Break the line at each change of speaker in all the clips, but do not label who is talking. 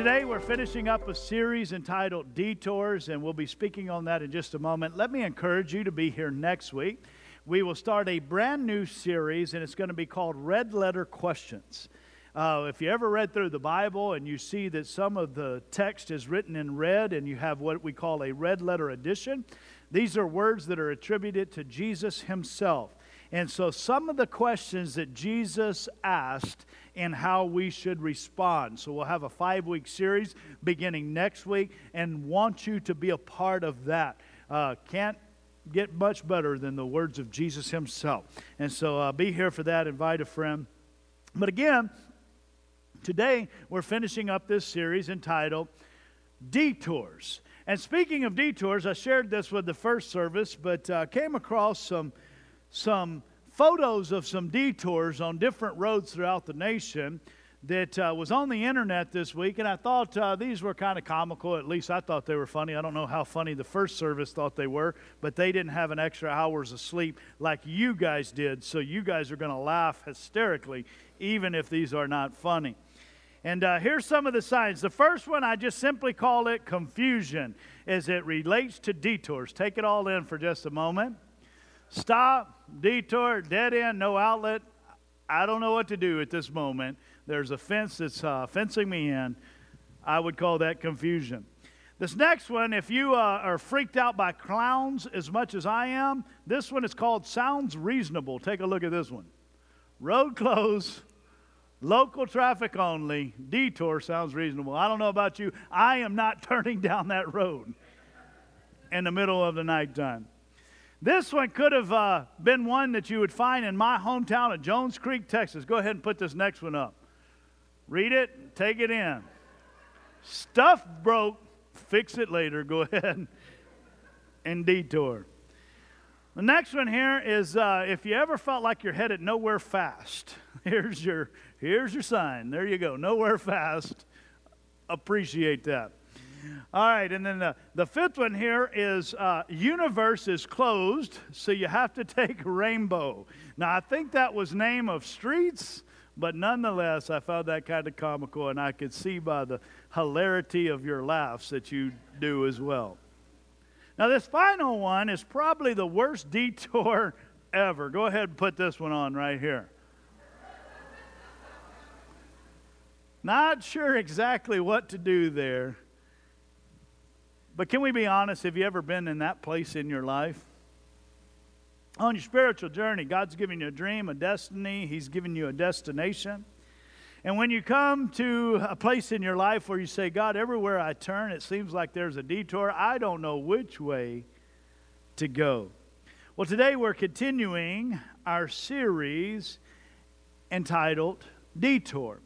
today we're finishing up a series entitled Detours, and we'll be speaking on that in just a moment. Let me encourage you to be here next week. We will start a brand new series, and it's going to be called Red Letter Questions. Uh, if you ever read through the Bible and you see that some of the text is written in red and you have what we call a red letter edition, these are words that are attributed to Jesus himself. And so some of the questions that Jesus asked and how we should respond. So we'll have a five week series beginning next week and want you to be a part of that. Uh, can't get much better than the words of Jesus himself. And so uh, be here for that. Invite a friend. But again, today we're finishing up this series entitled Detours. And speaking of detours, I shared this with the first service, but uh, came across some some photos of some detours on different roads throughout the nation that uh, was on the internet this week, and I thought uh, these were kind of comical. At least I thought they were funny. I don't know how funny the first service thought they were, but they didn't have an extra hours of sleep like you guys did, so you guys are going to laugh hysterically, even if these are not funny. And uh, here's some of the signs. The first one, I just simply call it confusion as it relates to detours. Take it all in for just a moment. Stop detour, dead end, no outlet. I don't know what to do at this moment. There's a fence that's uh, fencing me in. I would call that confusion. This next one, if you uh, are freaked out by clowns as much as I am, this one is called Sounds Reasonable. Take a look at this one. Road closed, local traffic only, detour sounds reasonable. I don't know about you. I am not turning down that road in the middle of the nighttime. This one could have uh, been one that you would find in my hometown of Jones Creek, Texas. Go ahead and put this next one up. Read it, take it in. Stuff broke, fix it later. Go ahead and detour. The next one here is uh, if you ever felt like you're headed nowhere fast, here's your, here's your sign. There you go, nowhere fast. Appreciate that. All right, and then the, the fifth one here is uh, universe is closed, so you have to take rainbow. Now, I think that was name of streets, but nonetheless, I found that kind of comical, and I could see by the hilarity of your laughs that you do as well. Now, this final one is probably the worst detour ever. Go ahead and put this one on right here. Not sure exactly what to do there. But can we be honest? Have you ever been in that place in your life? On your spiritual journey, God's given you a dream, a destiny, He's given you a destination. And when you come to a place in your life where you say, God, everywhere I turn, it seems like there's a detour, I don't know which way to go. Well, today we're continuing our series entitled Detour.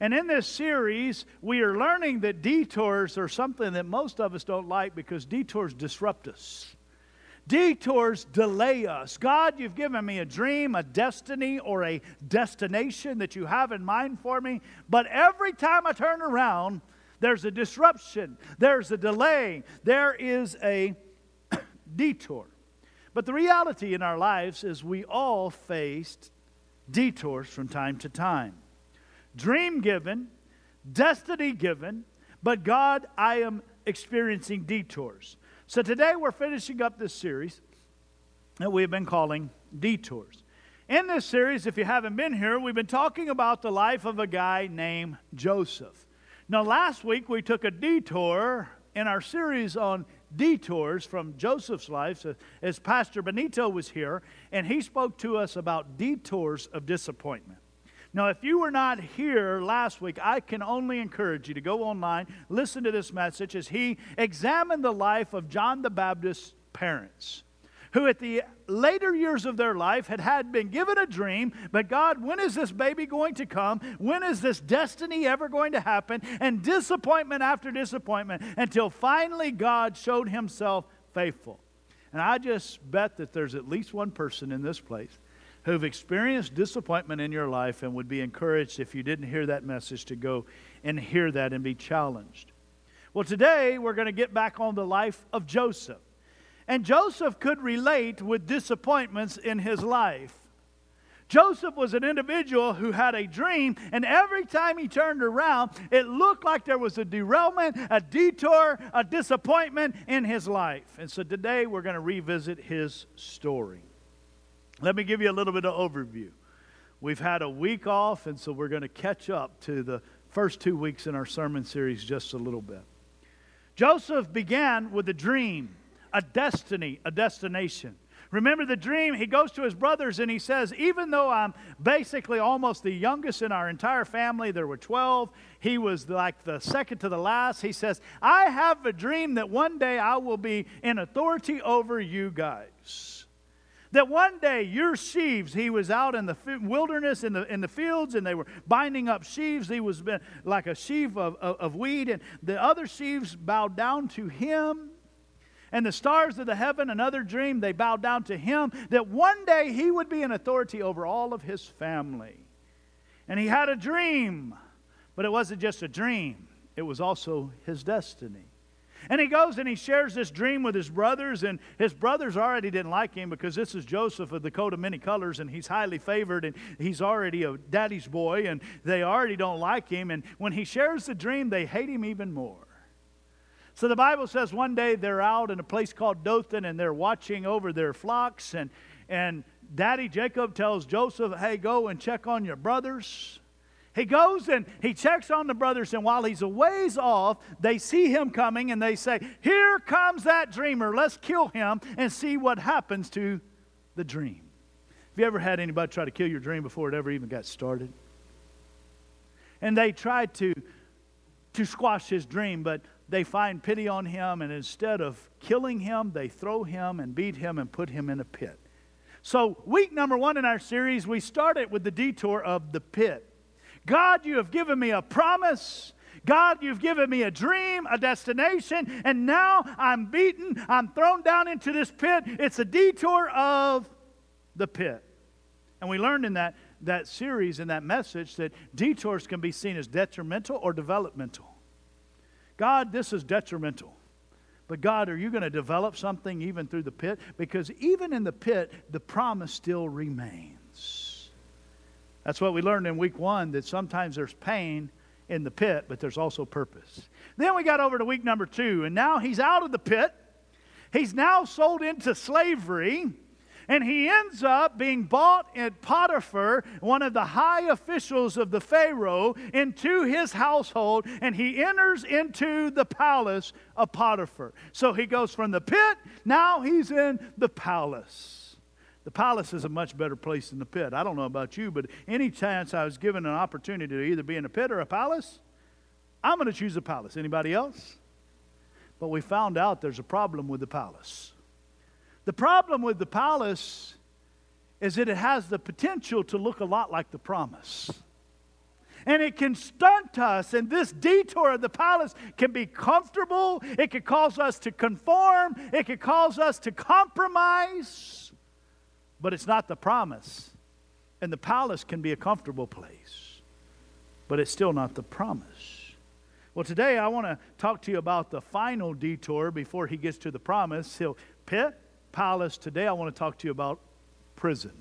And in this series, we are learning that detours are something that most of us don't like because detours disrupt us. Detours delay us. God, you've given me a dream, a destiny, or a destination that you have in mind for me, but every time I turn around, there's a disruption, there's a delay, there is a detour. But the reality in our lives is we all faced detours from time to time dream given, destiny given, but God, I am experiencing detours. So today we're finishing up this series that we've been calling Detours. In this series, if you haven't been here, we've been talking about the life of a guy named Joseph. Now, last week we took a detour in our series on detours from Joseph's life as Pastor Benito was here, and he spoke to us about detours of disappointment. Now, if you were not here last week, I can only encourage you to go online, listen to this message as he examined the life of John the Baptist's parents, who at the later years of their life had had been given a dream, but God, when is this baby going to come? When is this destiny ever going to happen? And disappointment after disappointment until finally God showed himself faithful. And I just bet that there's at least one person in this place who've experienced disappointment in your life and would be encouraged if you didn't hear that message to go and hear that and be challenged. Well, today we're going to get back on the life of Joseph. And Joseph could relate with disappointments in his life. Joseph was an individual who had a dream, and every time he turned around, it looked like there was a derailment, a detour, a disappointment in his life. And so today we're going to revisit his story. Let me give you a little bit of overview. We've had a week off, and so we're going to catch up to the first two weeks in our sermon series just a little bit. Joseph began with a dream, a destiny, a destination. Remember the dream? He goes to his brothers and he says, Even though I'm basically almost the youngest in our entire family, there were 12, he was like the second to the last. He says, I have a dream that one day I will be in authority over you guys. That one day your sheaves, he was out in the wilderness, in the, in the fields, and they were binding up sheaves. He was like a sheaf of, of, of wheat, and the other sheaves bowed down to him and the stars of the heaven, another dream, they bowed down to him, that one day he would be in authority over all of his family. And he had a dream, but it wasn't just a dream, it was also his destiny. And he goes and he shares this dream with his brothers, and his brothers already didn't like him because this is Joseph of the coat of many colors, and he's highly favored, and he's already a daddy's boy, and they already don't like him. And when he shares the dream, they hate him even more. So the Bible says one day they're out in a place called Dothan and they're watching over their flocks. And, and Daddy Jacob tells Joseph, hey, go and check on your brothers. He goes and he checks on the brothers, and while he's a ways off, they see him coming and they say, Here comes that dreamer. Let's kill him and see what happens to the dream. Have you ever had anybody try to kill your dream before it ever even got started? And they tried to, to squash his dream, but they find pity on him, and instead of killing him, they throw him and beat him and put him in a pit. So, week number one in our series, we started with the detour of the pit. God, you have given me a promise. God, you've given me a dream, a destination, and now I'm beaten. I'm thrown down into this pit. It's a detour of the pit. And we learned in that, that series, in that message, that detours can be seen as detrimental or developmental. God, this is detrimental. But God, are you going to develop something even through the pit? Because even in the pit, the promise still remains. That's what we learned in week one that sometimes there's pain in the pit, but there's also purpose. Then we got over to week number two, and now he's out of the pit. He's now sold into slavery. And he ends up being bought at Potiphar, one of the high officials of the Pharaoh, into his household, and he enters into the palace of Potiphar. So he goes from the pit, now he's in the palace. The palace is a much better place than the pit. I don't know about you, but any chance I was given an opportunity to either be in a pit or a palace, I'm going to choose a palace. Anybody else? But we found out there's a problem with the palace. The problem with the palace is that it has the potential to look a lot like the promise. And it can stunt us, and this detour of the palace can be comfortable. It can cause us to conform. It can cause us to compromise. But it's not the promise. And the palace can be a comfortable place, but it's still not the promise. Well, today I want to talk to you about the final detour before he gets to the promise. He'll pit, palace. Today I want to talk to you about prison.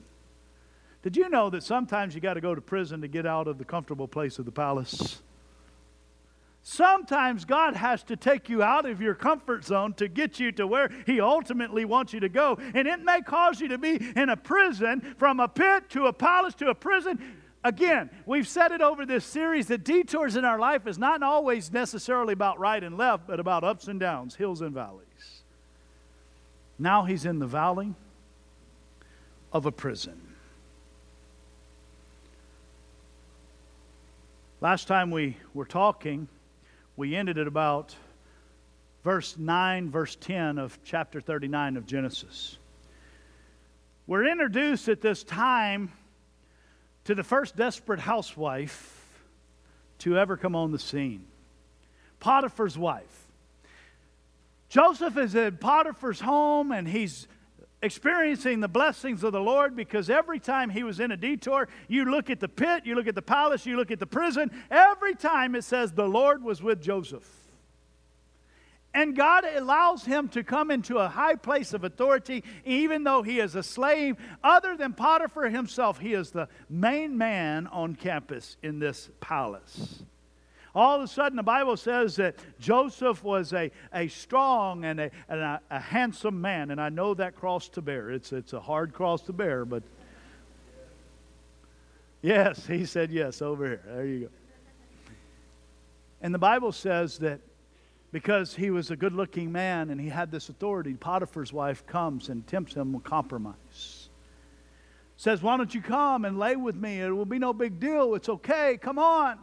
Did you know that sometimes you got to go to prison to get out of the comfortable place of the palace? Sometimes God has to take you out of your comfort zone to get you to where He ultimately wants you to go. And it may cause you to be in a prison, from a pit to a palace to a prison. Again, we've said it over this series that detours in our life is not always necessarily about right and left, but about ups and downs, hills and valleys. Now he's in the valley of a prison. Last time we were talking, we ended at about verse 9, verse 10 of chapter 39 of Genesis. We're introduced at this time to the first desperate housewife to ever come on the scene Potiphar's wife. Joseph is at Potiphar's home and he's experiencing the blessings of the Lord because every time he was in a detour, you look at the pit, you look at the palace, you look at the prison, every time it says the Lord was with Joseph. And God allows him to come into a high place of authority, even though he is a slave. Other than Potiphar himself, he is the main man on campus in this palace. All of a sudden, the Bible says that Joseph was a, a strong and, a, and a, a handsome man. And I know that cross to bear. It's, it's a hard cross to bear, but yes, he said yes over here. There you go. And the Bible says that because he was a good looking man and he had this authority, Potiphar's wife comes and tempts him with compromise. Says, Why don't you come and lay with me? It will be no big deal. It's okay. Come on.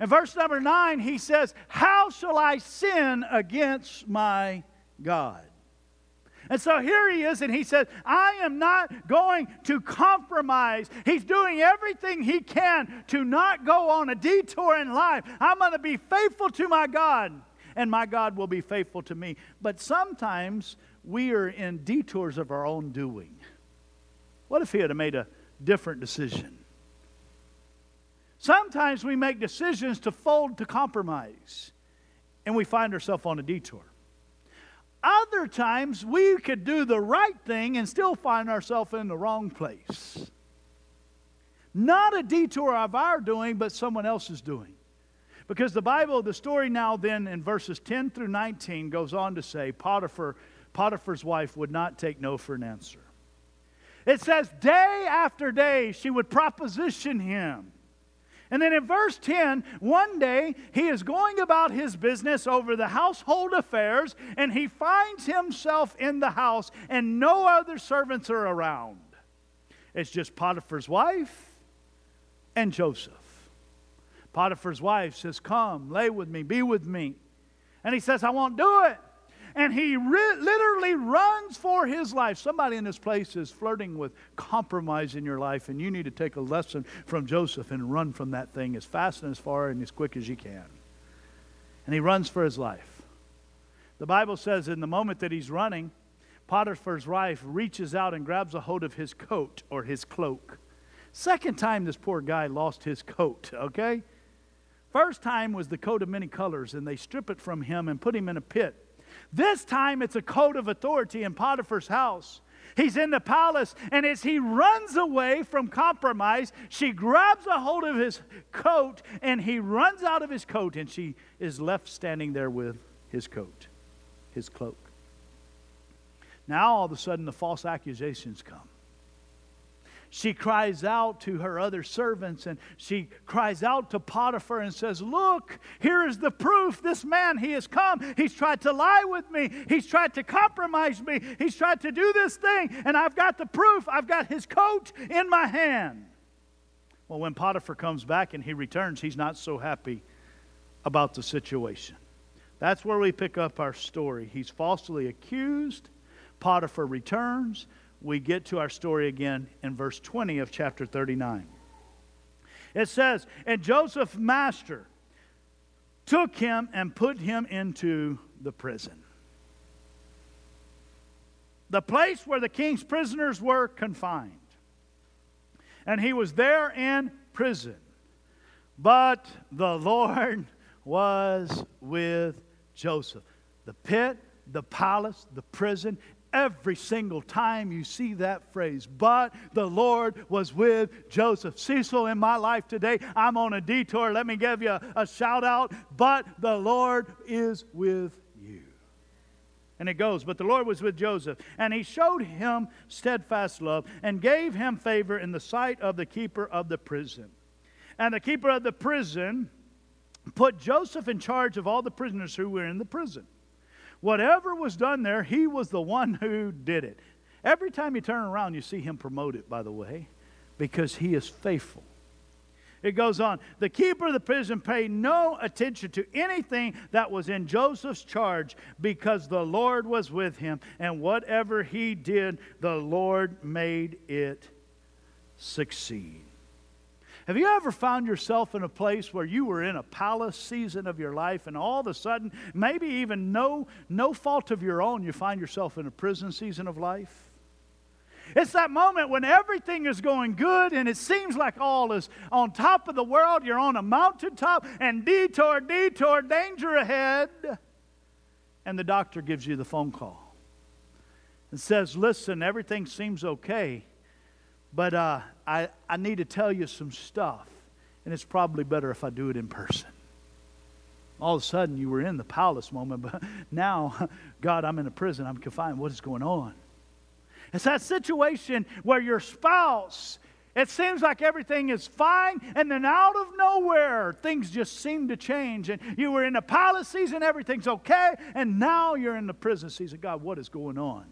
In verse number nine, he says, How shall I sin against my God? And so here he is, and he says, I am not going to compromise. He's doing everything he can to not go on a detour in life. I'm going to be faithful to my God and my God will be faithful to me. But sometimes we are in detours of our own doing. What if he had made a different decision? Sometimes we make decisions to fold to compromise, and we find ourselves on a detour. Other times we could do the right thing and still find ourselves in the wrong place. Not a detour of our doing, but someone else's doing. Because the Bible, the story now then in verses 10 through 19 goes on to say Potiphar, Potiphar's wife would not take no for an answer. It says, day after day she would proposition him. And then in verse 10, one day he is going about his business over the household affairs, and he finds himself in the house, and no other servants are around. It's just Potiphar's wife and Joseph. Potiphar's wife says, Come, lay with me, be with me. And he says, I won't do it. And he ri- literally runs for his life. Somebody in this place is flirting with compromise in your life, and you need to take a lesson from Joseph and run from that thing as fast and as far and as quick as you can. And he runs for his life. The Bible says in the moment that he's running, Potiphar's wife reaches out and grabs a hold of his coat or his cloak. Second time this poor guy lost his coat, okay? First time was the coat of many colors, and they strip it from him and put him in a pit. This time it's a coat of authority in Potiphar's house. He's in the palace, and as he runs away from compromise, she grabs a hold of his coat, and he runs out of his coat, and she is left standing there with his coat, his cloak. Now, all of a sudden, the false accusations come she cries out to her other servants and she cries out to Potiphar and says, Look, here is the proof. This man, he has come. He's tried to lie with me. He's tried to compromise me. He's tried to do this thing. And I've got the proof. I've got his coat in my hand. Well, when Potiphar comes back and he returns, he's not so happy about the situation. That's where we pick up our story. He's falsely accused. Potiphar returns we get to our story again in verse 20 of chapter 39. It says, And Joseph's master took him and put him into the prison. The place where the king's prisoners were confined. And he was there in prison. But the Lord was with Joseph. The pit, the palace, the prison, every single time you see that phrase. But the Lord was with Joseph. Cecil, in my life today, I'm on a detour. Let me give you a, a shout out. But the Lord is with you. And it goes, but the Lord was with Joseph, and he showed him steadfast love and gave him favor in the sight of the keeper of the prison. And the keeper of the prison put Joseph in charge of all the prisoners who were in the prison. Whatever was done there, he was the one who did it. Every time you turn around, you see him promoted, by the way, because he is faithful. It goes on. The keeper of the prison paid no attention to anything that was in Joseph's charge because the Lord was with him, and whatever he did, the Lord made it succeed. Have you ever found yourself in a place where you were in a palace season of your life and all of a sudden, maybe even no, no fault of your own, you find yourself in a prison season of life? It's that moment when everything is going good and it seems like all is on top of the world. You're on a mountaintop and detour, detour, danger ahead. and the doctor gives you the phone call and says, Listen, everything seems okay, but uh, I, I need to tell you some stuff, and it's probably better if I do it in person. All of a sudden, you were in the palace moment, but now, God, I'm in a prison, I'm confined. What is going on? It's that situation where your spouse it seems like everything is fine, and then out of nowhere, things just seem to change. And you were in the palace season, everything's okay, and now you're in the prison season. God, what is going on?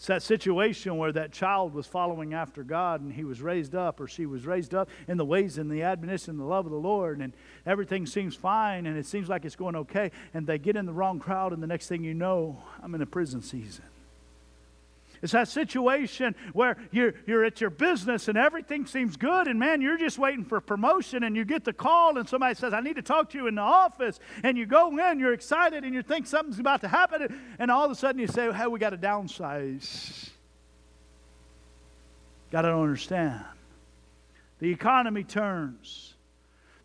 It's that situation where that child was following after God and he was raised up or she was raised up in the ways and the admonition and the love of the Lord and everything seems fine and it seems like it's going okay and they get in the wrong crowd and the next thing you know, I'm in a prison season. It's that situation where you're, you're at your business and everything seems good, and man, you're just waiting for promotion, and you get the call, and somebody says, I need to talk to you in the office. And you go in, you're excited, and you think something's about to happen, and all of a sudden you say, Hey, we got to downsize. Got to understand. The economy turns.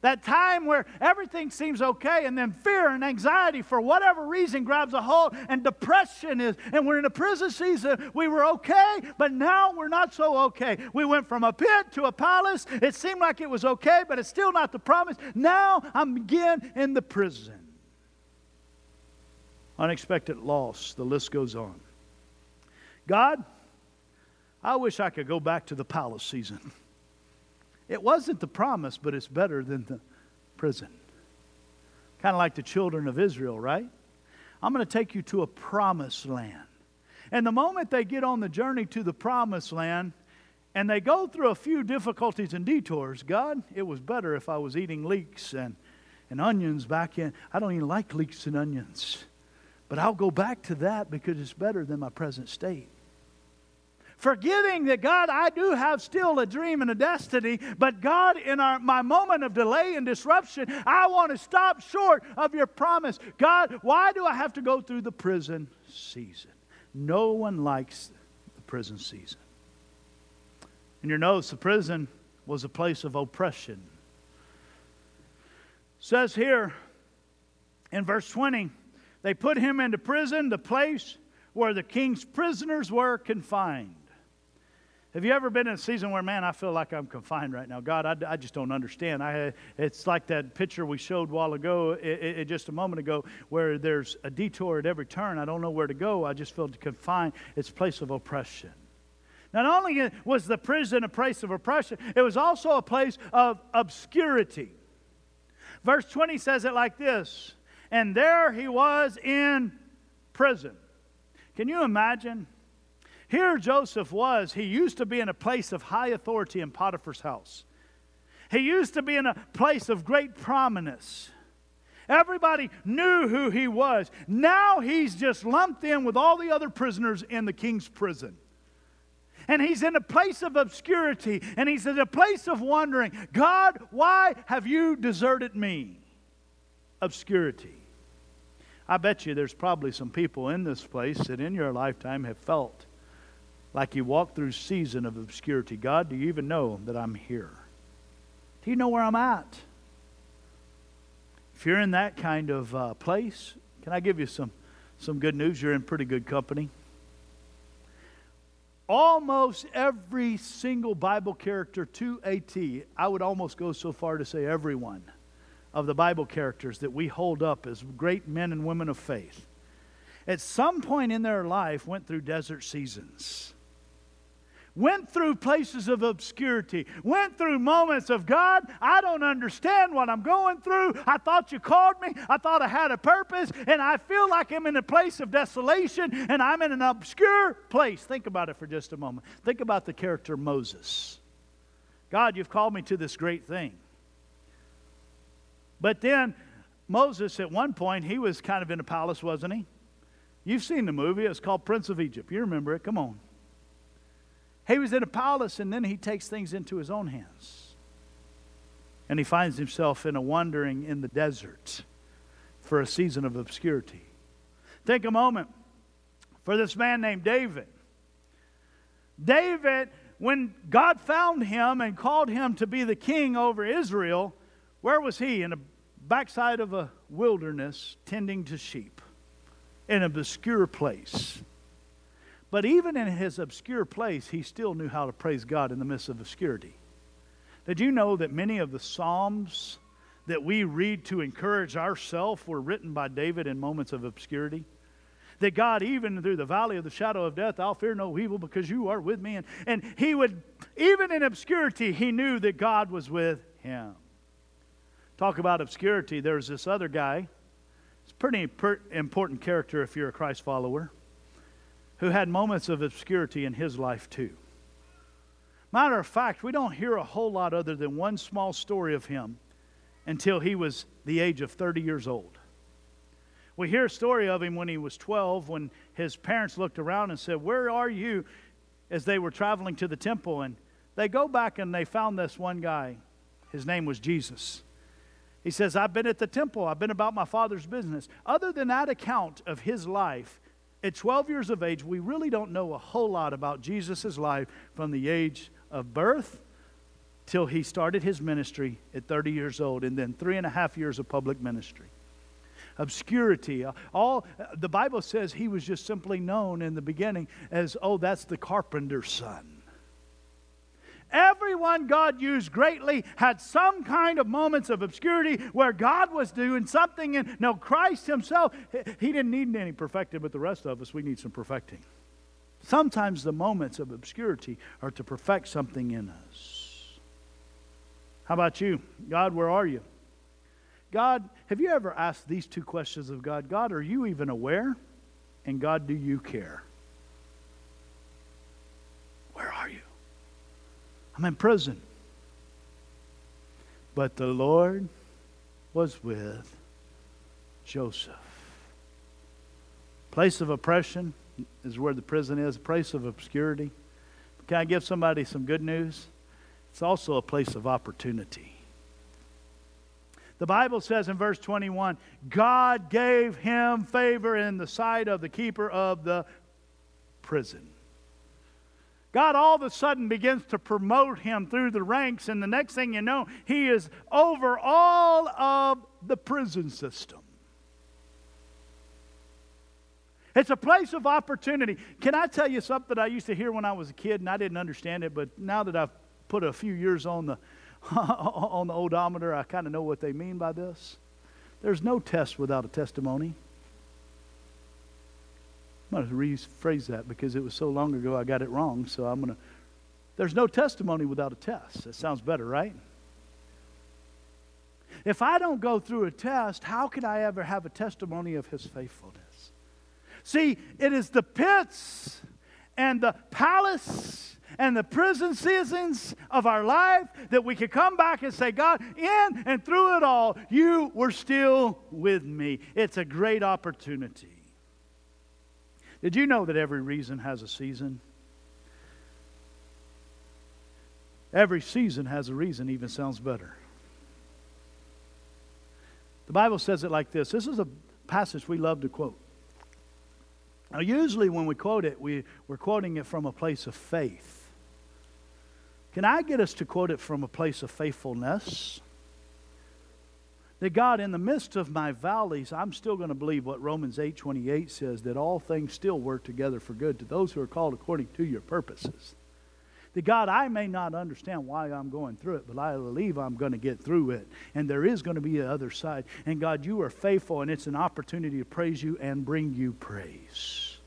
That time where everything seems okay, and then fear and anxiety for whatever reason grabs a hold, and depression is, and we're in a prison season. We were okay, but now we're not so okay. We went from a pit to a palace. It seemed like it was okay, but it's still not the promise. Now I'm again in the prison. Unexpected loss. The list goes on. God, I wish I could go back to the palace season. It wasn't the promise, but it's better than the prison. Kind of like the children of Israel, right? I'm going to take you to a promised land. And the moment they get on the journey to the promised land, and they go through a few difficulties and detours, God, it was better if I was eating leeks and, and onions back in. I don't even like leeks and onions. But I'll go back to that because it's better than my present state forgetting that God, I do have still a dream and a destiny, but God, in our, my moment of delay and disruption, I want to stop short of your promise. God, why do I have to go through the prison season? No one likes the prison season. And your notes, the prison was a place of oppression. It says here in verse 20, they put him into prison, the place where the king's prisoners were confined. Have you ever been in a season where, man, I feel like I'm confined right now? God, I, I just don't understand. I, it's like that picture we showed a while ago, it, it, just a moment ago, where there's a detour at every turn. I don't know where to go. I just feel confined. It's a place of oppression. Not only was the prison a place of oppression, it was also a place of obscurity. Verse 20 says it like this And there he was in prison. Can you imagine? Here, Joseph was. He used to be in a place of high authority in Potiphar's house, he used to be in a place of great prominence. Everybody knew who he was. Now he's just lumped in with all the other prisoners in the king's prison. And he's in a place of obscurity and he's in a place of wondering God, why have you deserted me? Obscurity. I bet you there's probably some people in this place that in your lifetime have felt like you walk through season of obscurity. God, do you even know that I'm here? Do you know where I'm at? If you're in that kind of uh, place, can I give you some, some good news? You're in pretty good company. Almost every single Bible character to I would almost go so far to say everyone of the Bible characters that we hold up as great men and women of faith, at some point in their life went through desert seasons went through places of obscurity, went through moments of God, I don't understand what I'm going through. I thought you called me, I thought I had a purpose, and I feel like I'm in a place of desolation and I'm in an obscure place. Think about it for just a moment. Think about the character Moses. God, you've called me to this great thing. But then Moses, at one point, he was kind of in a palace, wasn't he? You've seen the movie. It's called Prince of Egypt. You remember it. Come on. He was in a palace and then he takes things into his own hands. And he finds himself in a wandering in the desert for a season of obscurity. Take a moment for this man named David. David, when God found him and called him to be the king over Israel, where was he? In a backside of a wilderness tending to sheep in an obscure place. But even in his obscure place, he still knew how to praise God in the midst of obscurity. Did you know that many of the Psalms that we read to encourage ourselves were written by David in moments of obscurity? That God, even through the valley of the shadow of death, I'll fear no evil because you are with me. And, and he would, even in obscurity, he knew that God was with him. Talk about obscurity. There's this other guy. It's a pretty important character if you're a Christ follower, who had moments of obscurity in his life too. Matter of fact, we don't hear a whole lot other than one small story of him until he was the age of 30 years old. We hear a story of him when he was 12, when his parents looked around and said, Where are you? as they were traveling to the temple. And they go back and they found this one guy. His name was Jesus. He says, I've been at the temple, I've been about my father's business. Other than that account of his life, at 12 years of age, we really don't know a whole lot about Jesus' life from the age of birth till he started his ministry at 30 years old, and then three and a half years of public ministry. Obscurity. Uh, all the Bible says he was just simply known in the beginning as, oh, that's the carpenter's son. Everyone God used greatly had some kind of moments of obscurity where God was doing something. And no, Christ Himself, He didn't need any perfecting, but the rest of us, we need some perfecting. Sometimes the moments of obscurity are to perfect something in us. How about you? God, where are you? God, have you ever asked these two questions of God? God, are you even aware? And God, do you care? Where are you? I'm in prison. But the Lord was with Joseph. Place of oppression is where the prison is, place of obscurity. Can I give somebody some good news? It's also a place of opportunity. The Bible says in verse 21 God gave him favor in the sight of the keeper of the prison. God all of a sudden begins to promote him through the ranks, and the next thing you know, he is over all of the prison system. It's a place of opportunity. Can I tell you something I used to hear when I was a kid and I didn't understand it, but now that I've put a few years on the on the odometer, I kind of know what they mean by this. There's no test without a testimony. I'm going to rephrase that because it was so long ago I got it wrong. So I'm going to. There's no testimony without a test. That sounds better, right? If I don't go through a test, how can I ever have a testimony of his faithfulness? See, it is the pits and the palace and the prison seasons of our life that we can come back and say, God, in and through it all, you were still with me. It's a great opportunity. Did you know that every reason has a season? Every season has a reason, even sounds better. The Bible says it like this. This is a passage we love to quote. Now, usually when we quote it, we, we're quoting it from a place of faith. Can I get us to quote it from a place of faithfulness? That God, in the midst of my valleys, I'm still going to believe what Romans 8 28 says that all things still work together for good to those who are called according to your purposes. That God, I may not understand why I'm going through it, but I believe I'm going to get through it. And there is going to be the other side. And God, you are faithful, and it's an opportunity to praise you and bring you praise.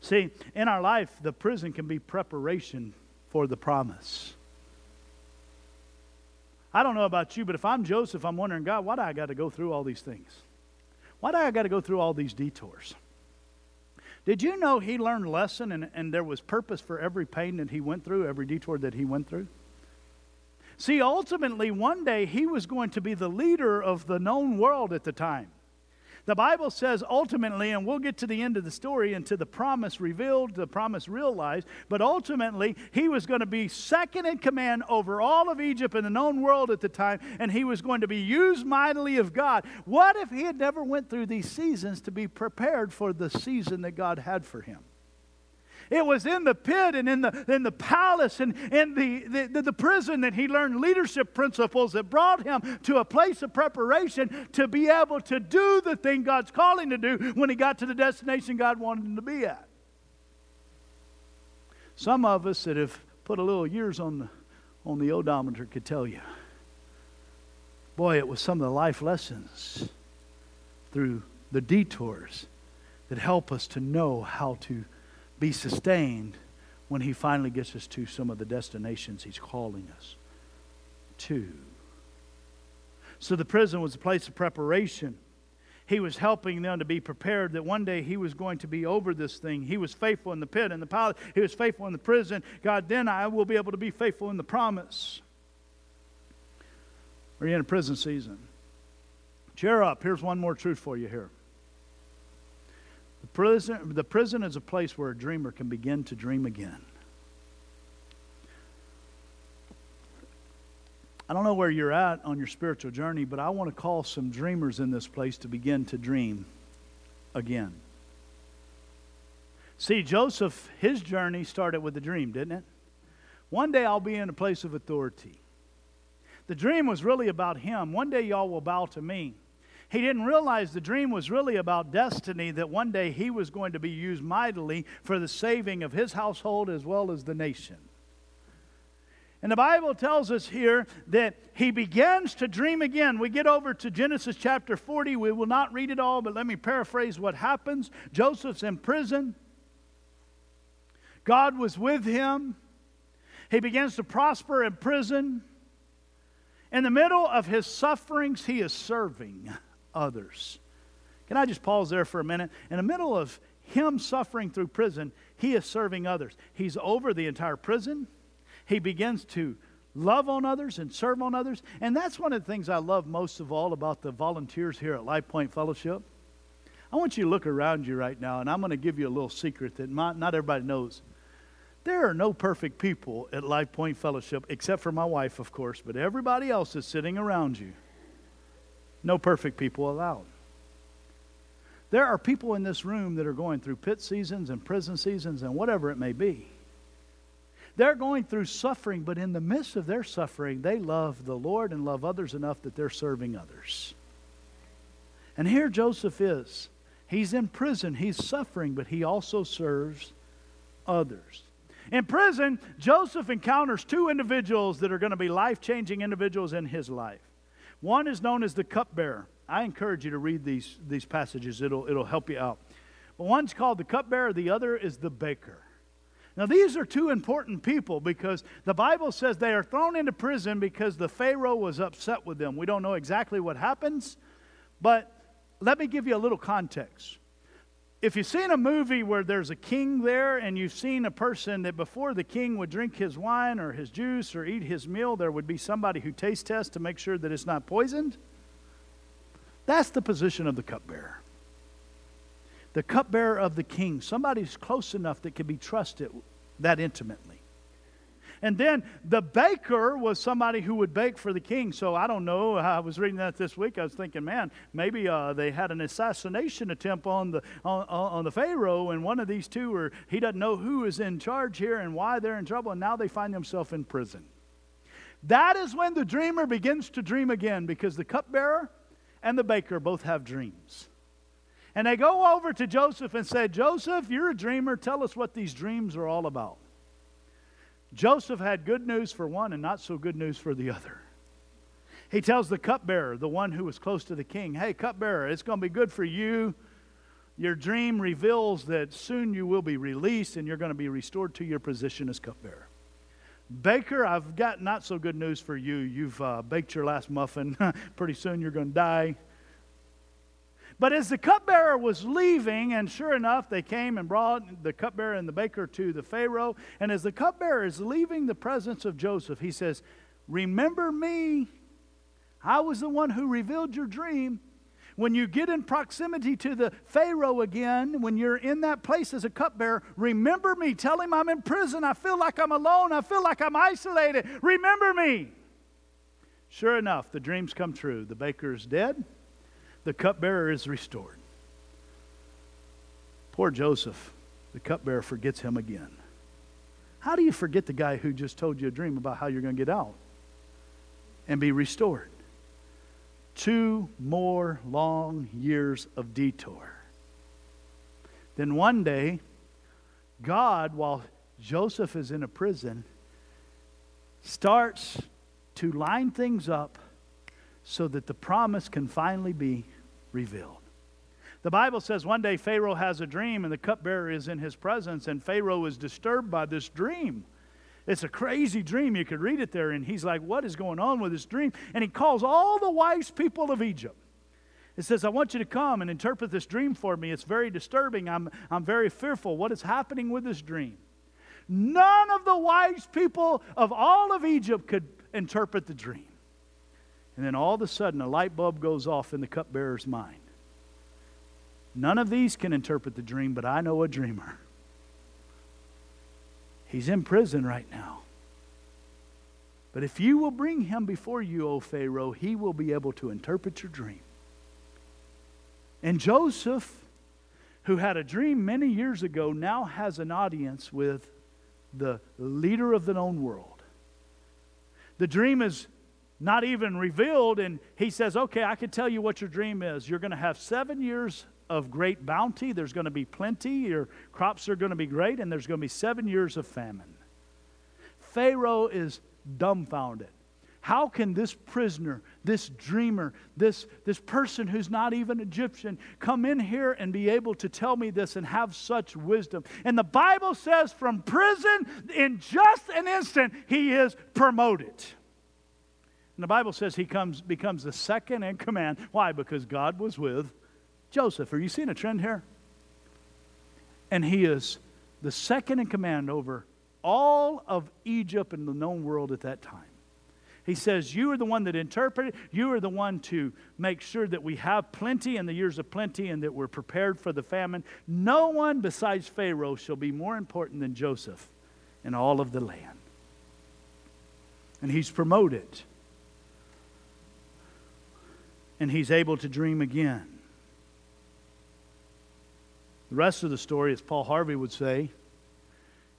See, in our life, the prison can be preparation for the promise. I don't know about you, but if I'm Joseph, I'm wondering, God, why do I got to go through all these things? Why do I got to go through all these detours? Did you know he learned lesson and, and there was purpose for every pain that he went through, every detour that he went through? See, ultimately, one day he was going to be the leader of the known world at the time. The Bible says ultimately, and we'll get to the end of the story and to the promise revealed, the promise realized, but ultimately he was going to be second in command over all of Egypt and the known world at the time, and he was going to be used mightily of God. What if he had never went through these seasons to be prepared for the season that God had for him? It was in the pit and in the, in the palace and in the, the, the, prison that he learned leadership principles that brought him to a place of preparation to be able to do the thing God's calling to do when he got to the destination God wanted him to be at. Some of us that have put a little years on the, on the odometer could tell you. Boy, it was some of the life lessons through the detours that help us to know how to be sustained when He finally gets us to some of the destinations He's calling us to. So the prison was a place of preparation. He was helping them to be prepared that one day he was going to be over this thing. He was faithful in the pit and the palace. He was faithful in the prison. God, then I will be able to be faithful in the promise. Are you in a prison season? Cheer up. Here's one more truth for you here. The prison, the prison is a place where a dreamer can begin to dream again. I don't know where you're at on your spiritual journey, but I want to call some dreamers in this place to begin to dream again. See, Joseph, his journey started with a dream, didn't it? One day I'll be in a place of authority. The dream was really about him. One day y'all will bow to me. He didn't realize the dream was really about destiny, that one day he was going to be used mightily for the saving of his household as well as the nation. And the Bible tells us here that he begins to dream again. We get over to Genesis chapter 40. We will not read it all, but let me paraphrase what happens. Joseph's in prison, God was with him. He begins to prosper in prison. In the middle of his sufferings, he is serving others. Can I just pause there for a minute? In the middle of him suffering through prison, he is serving others. He's over the entire prison. He begins to love on others and serve on others. And that's one of the things I love most of all about the volunteers here at Life Point Fellowship. I want you to look around you right now, and I'm going to give you a little secret that not everybody knows. There are no perfect people at Life Point Fellowship, except for my wife, of course, but everybody else is sitting around you. No perfect people allowed. There are people in this room that are going through pit seasons and prison seasons and whatever it may be. They're going through suffering, but in the midst of their suffering, they love the Lord and love others enough that they're serving others. And here Joseph is. He's in prison, he's suffering, but he also serves others. In prison, Joseph encounters two individuals that are going to be life changing individuals in his life. One is known as the cupbearer. I encourage you to read these, these passages, it'll, it'll help you out. But one's called the cupbearer, the other is the baker. Now, these are two important people because the Bible says they are thrown into prison because the Pharaoh was upset with them. We don't know exactly what happens, but let me give you a little context. If you've seen a movie where there's a king there and you've seen a person that before the king would drink his wine or his juice or eat his meal, there would be somebody who taste tests to make sure that it's not poisoned. That's the position of the cupbearer. The cupbearer of the king, somebody's close enough that can be trusted that intimately. And then the baker was somebody who would bake for the king. So I don't know. I was reading that this week. I was thinking, man, maybe uh, they had an assassination attempt on the on, on the Pharaoh, and one of these two, or he doesn't know who is in charge here and why they're in trouble, and now they find themselves in prison. That is when the dreamer begins to dream again, because the cupbearer and the baker both have dreams. And they go over to Joseph and say, Joseph, you're a dreamer. Tell us what these dreams are all about. Joseph had good news for one and not so good news for the other. He tells the cupbearer, the one who was close to the king, Hey, cupbearer, it's going to be good for you. Your dream reveals that soon you will be released and you're going to be restored to your position as cupbearer. Baker, I've got not so good news for you. You've uh, baked your last muffin. Pretty soon you're going to die. But as the cupbearer was leaving, and sure enough, they came and brought the cupbearer and the baker to the Pharaoh. And as the cupbearer is leaving the presence of Joseph, he says, Remember me. I was the one who revealed your dream. When you get in proximity to the Pharaoh again, when you're in that place as a cupbearer, remember me. Tell him I'm in prison. I feel like I'm alone. I feel like I'm isolated. Remember me. Sure enough, the dreams come true. The baker is dead the cupbearer is restored. Poor Joseph. the cupbearer forgets him again. How do you forget the guy who just told you a dream about how you're going to get out and be restored? Two more long years of detour. Then one day, God, while Joseph is in a prison, starts to line things up so that the promise can finally be revealed. The Bible says one day Pharaoh has a dream and the cupbearer is in his presence, and Pharaoh is disturbed by this dream. It's a crazy dream. You could read it there, and he's like, What is going on with this dream? And he calls all the wise people of Egypt. It says, I want you to come and interpret this dream for me. It's very disturbing. I'm, I'm very fearful. What is happening with this dream? None of the wise people of all of Egypt could interpret the dream. And then all of a sudden, a light bulb goes off in the cupbearer's mind. None of these can interpret the dream, but I know a dreamer. He's in prison right now. But if you will bring him before you, O Pharaoh, he will be able to interpret your dream. And Joseph, who had a dream many years ago, now has an audience with the leader of the known world. The dream is not even revealed, and he says, Okay, I can tell you what your dream is. You're going to have seven years of great bounty. There's going to be plenty. Your crops are going to be great, and there's going to be seven years of famine. Pharaoh is dumbfounded. How can this prisoner, this dreamer, this, this person who's not even Egyptian come in here and be able to tell me this and have such wisdom? And the Bible says from prison, in just an instant, he is promoted. And the Bible says he comes, becomes the second in command. Why? Because God was with Joseph. Are you seeing a trend here? And he is the second in command over all of Egypt and the known world at that time. He says, You are the one that interpreted. You are the one to make sure that we have plenty in the years of plenty and that we're prepared for the famine. No one besides Pharaoh shall be more important than Joseph in all of the land. And he's promoted. And he's able to dream again. The rest of the story, as Paul Harvey would say,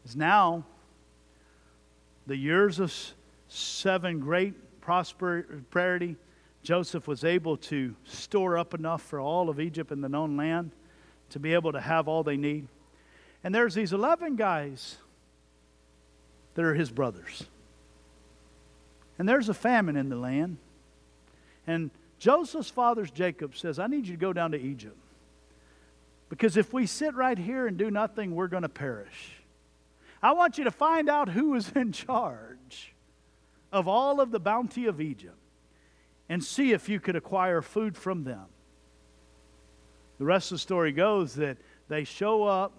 is now the years of seven great prosperity. Joseph was able to store up enough for all of Egypt and the known land to be able to have all they need. And there's these 11 guys that are his brothers. And there's a famine in the land. And Joseph's father, Jacob, says, I need you to go down to Egypt. Because if we sit right here and do nothing, we're going to perish. I want you to find out who is in charge of all of the bounty of Egypt and see if you could acquire food from them. The rest of the story goes that they show up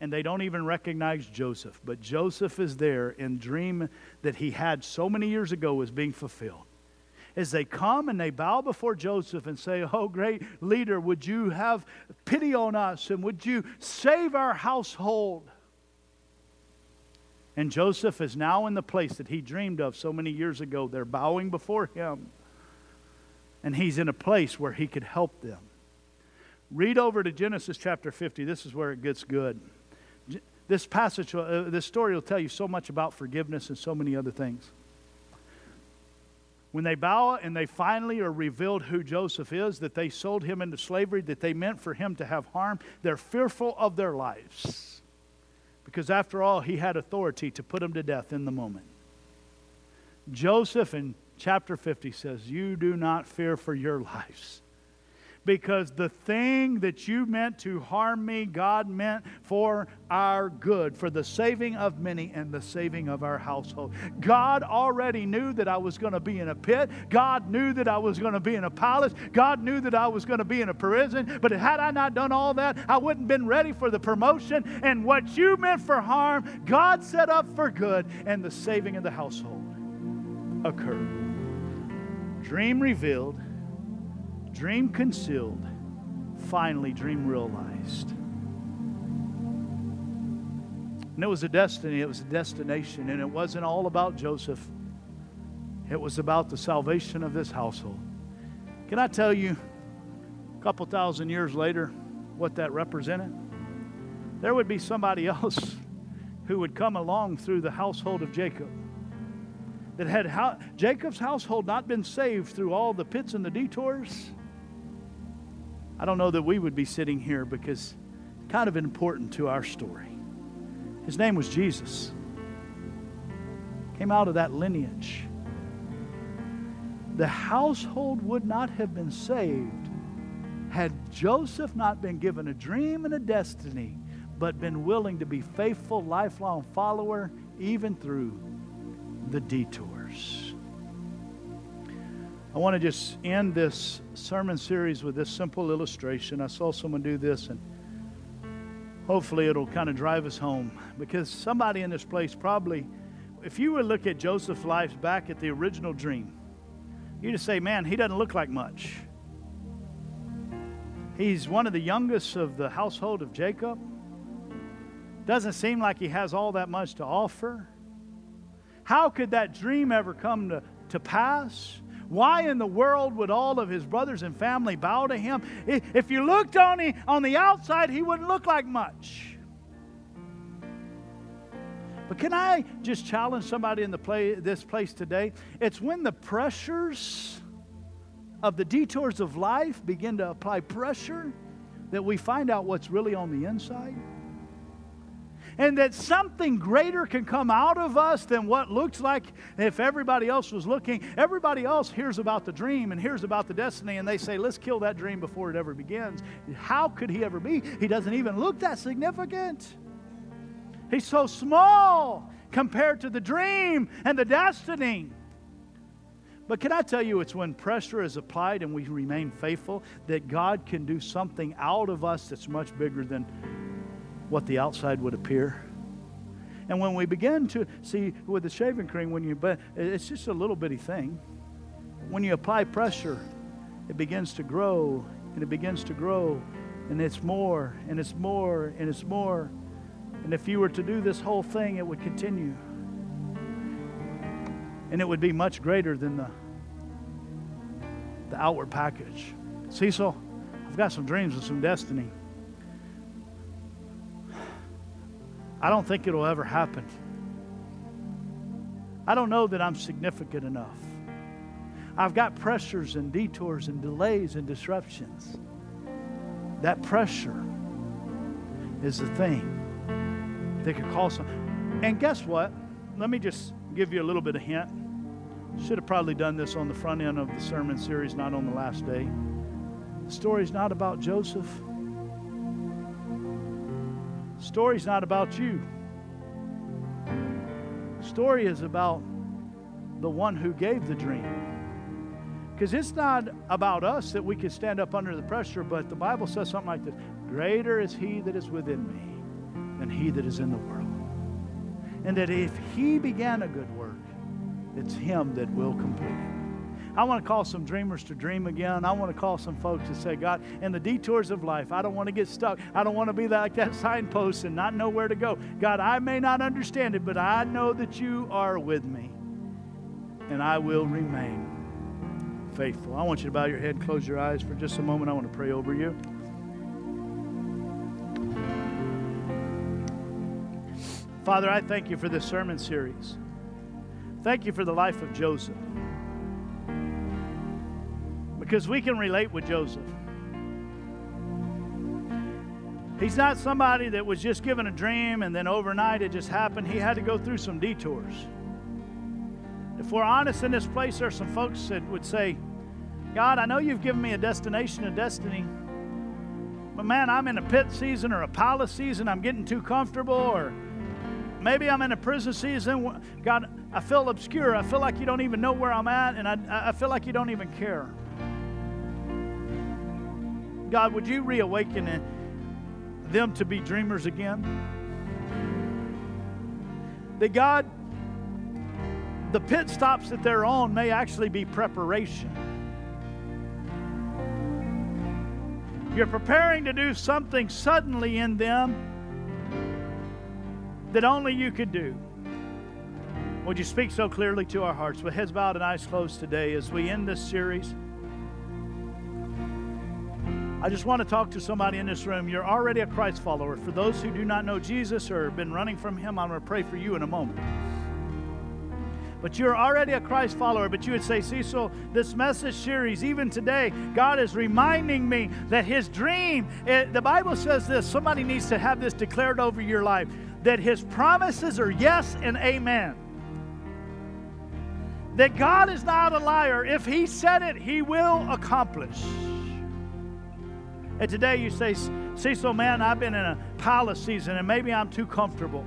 and they don't even recognize Joseph, but Joseph is there and dream that he had so many years ago is being fulfilled as they come and they bow before Joseph and say, Oh, great leader, would you have pity on us and would you save our household? And Joseph is now in the place that he dreamed of so many years ago. They're bowing before him, and he's in a place where he could help them. Read over to Genesis chapter 50. This is where it gets good. This passage, uh, this story will tell you so much about forgiveness and so many other things. When they bow and they finally are revealed who Joseph is, that they sold him into slavery, that they meant for him to have harm, they're fearful of their lives. Because after all, he had authority to put them to death in the moment. Joseph in chapter 50 says, You do not fear for your lives because the thing that you meant to harm me, God meant for our good, for the saving of many and the saving of our household. God already knew that I was going to be in a pit. God knew that I was going to be in a palace. God knew that I was going to be in a prison. But had I not done all that, I wouldn't have been ready for the promotion. And what you meant for harm, God set up for good, and the saving of the household occurred. Dream revealed Dream concealed, finally, dream realized. And it was a destiny, it was a destination, and it wasn't all about Joseph. It was about the salvation of this household. Can I tell you, a couple thousand years later, what that represented? there would be somebody else who would come along through the household of Jacob. That had how, Jacob's household not been saved through all the pits and the detours, I don't know that we would be sitting here because kind of important to our story. His name was Jesus. Came out of that lineage. The household would not have been saved had Joseph not been given a dream and a destiny, but been willing to be faithful, lifelong follower, even through the detours. I want to just end this sermon series with this simple illustration. I saw someone do this, and hopefully it'll kind of drive us home because somebody in this place probably, if you would look at Joseph's life back at the original dream, you just say, man, he doesn't look like much. He's one of the youngest of the household of Jacob. Doesn't seem like he has all that much to offer. How could that dream ever come to, to pass? Why in the world would all of his brothers and family bow to him? If you looked on, the on the outside, he wouldn't look like much. But can I just challenge somebody in the play, this place today? It's when the pressures of the detours of life begin to apply pressure, that we find out what's really on the inside. And that something greater can come out of us than what looks like if everybody else was looking. Everybody else hears about the dream and hears about the destiny, and they say, Let's kill that dream before it ever begins. How could he ever be? He doesn't even look that significant. He's so small compared to the dream and the destiny. But can I tell you, it's when pressure is applied and we remain faithful that God can do something out of us that's much bigger than what the outside would appear. And when we begin to see with the shaving cream, when you but it's just a little bitty thing. When you apply pressure, it begins to grow and it begins to grow, and it's more and it's more and it's more. And if you were to do this whole thing, it would continue. And it would be much greater than the the outward package. Cecil, I've got some dreams and some destiny. I don't think it'll ever happen. I don't know that I'm significant enough. I've got pressures and detours and delays and disruptions. That pressure is the thing that could cause some. And guess what? Let me just give you a little bit of hint. Should have probably done this on the front end of the sermon series, not on the last day. The story's not about Joseph. Story's not about you. The story is about the one who gave the dream. Because it's not about us that we can stand up under the pressure, but the Bible says something like this Greater is he that is within me than he that is in the world. And that if he began a good work, it's Him that will complete it. I want to call some dreamers to dream again. I want to call some folks to say, God, in the detours of life, I don't want to get stuck. I don't want to be like that signpost and not know where to go. God, I may not understand it, but I know that you are with me, and I will remain faithful. I want you to bow your head, close your eyes for just a moment. I want to pray over you. Father, I thank you for this sermon series. Thank you for the life of Joseph. Because we can relate with Joseph. He's not somebody that was just given a dream and then overnight it just happened. He had to go through some detours. If we're honest in this place, there are some folks that would say, God, I know you've given me a destination, a destiny, but man, I'm in a pit season or a palace season. I'm getting too comfortable, or maybe I'm in a prison season. God, I feel obscure. I feel like you don't even know where I'm at, and I, I feel like you don't even care. God, would you reawaken them to be dreamers again? That God, the pit stops that they're on may actually be preparation. You're preparing to do something suddenly in them that only you could do. Would you speak so clearly to our hearts with heads bowed and eyes closed today as we end this series? I just want to talk to somebody in this room. You're already a Christ follower. For those who do not know Jesus or have been running from Him, I'm going to pray for you in a moment. But you're already a Christ follower, but you would say, Cecil, this message series, even today, God is reminding me that His dream, it, the Bible says this, somebody needs to have this declared over your life, that His promises are yes and amen that God is not a liar. If He said it, He will accomplish. And today you say, Cecil, man, I've been in a palace season and maybe I'm too comfortable.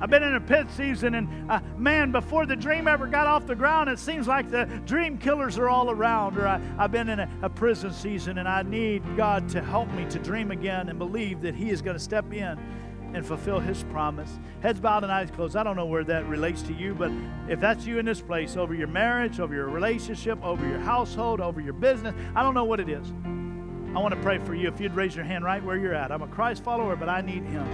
I've been in a pit season, and uh, man, before the dream ever got off the ground, it seems like the dream killers are all around. Or I, have been in a, a prison season, and I need God to help me to dream again and believe that He is going to step in and fulfill his promise. Heads bowed and eyes closed. I don't know where that relates to you, but if that's you in this place, over your marriage, over your relationship, over your household, over your business, I don't know what it is. I want to pray for you. If you'd raise your hand right where you're at. I'm a Christ follower, but I need him.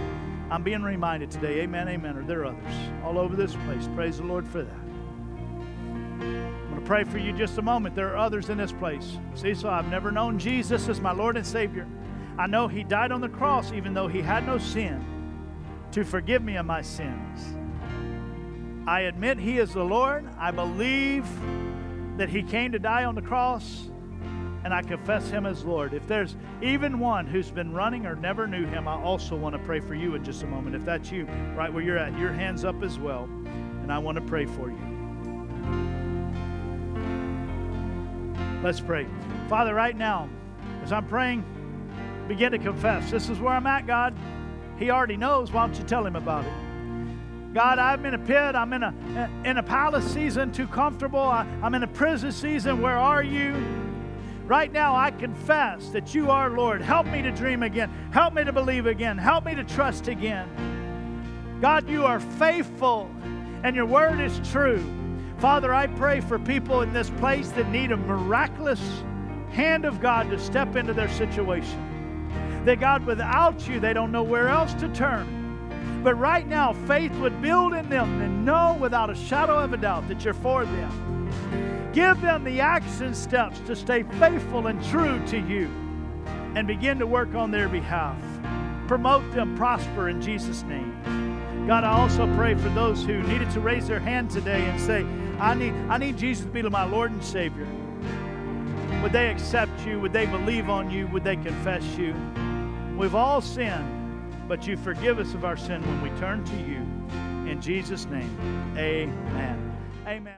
I'm being reminded today, amen, amen, or there are others all over this place. Praise the Lord for that. I'm going to pray for you just a moment. There are others in this place. See, so I've never known Jesus as my Lord and Savior. I know He died on the cross even though He had no sin to forgive me of my sins. I admit He is the Lord. I believe that He came to die on the cross, and I confess Him as Lord. If there's even one who's been running or never knew Him, I also want to pray for you in just a moment. If that's you, right where you're at, your hands up as well, and I want to pray for you. Let's pray. Father, right now, as I'm praying, begin to confess. This is where I'm at, God. He already knows. Why don't you tell him about it? God, I'm in a pit. I'm in a in a palace season, too comfortable. I, I'm in a prison season. Where are you? Right now, I confess that you are Lord. Help me to dream again. Help me to believe again. Help me to trust again. God, you are faithful and your word is true. Father, I pray for people in this place that need a miraculous hand of God to step into their situation. That God, without you, they don't know where else to turn. But right now, faith would build in them and know without a shadow of a doubt that you're for them. Give them the action steps to stay faithful and true to you and begin to work on their behalf. Promote them, prosper in Jesus' name. God, I also pray for those who needed to raise their hand today and say, I need, I need Jesus to be my Lord and Savior. Would they accept you? Would they believe on you? Would they confess you? We've all sinned, but you forgive us of our sin when we turn to you. In Jesus' name, amen. Amen.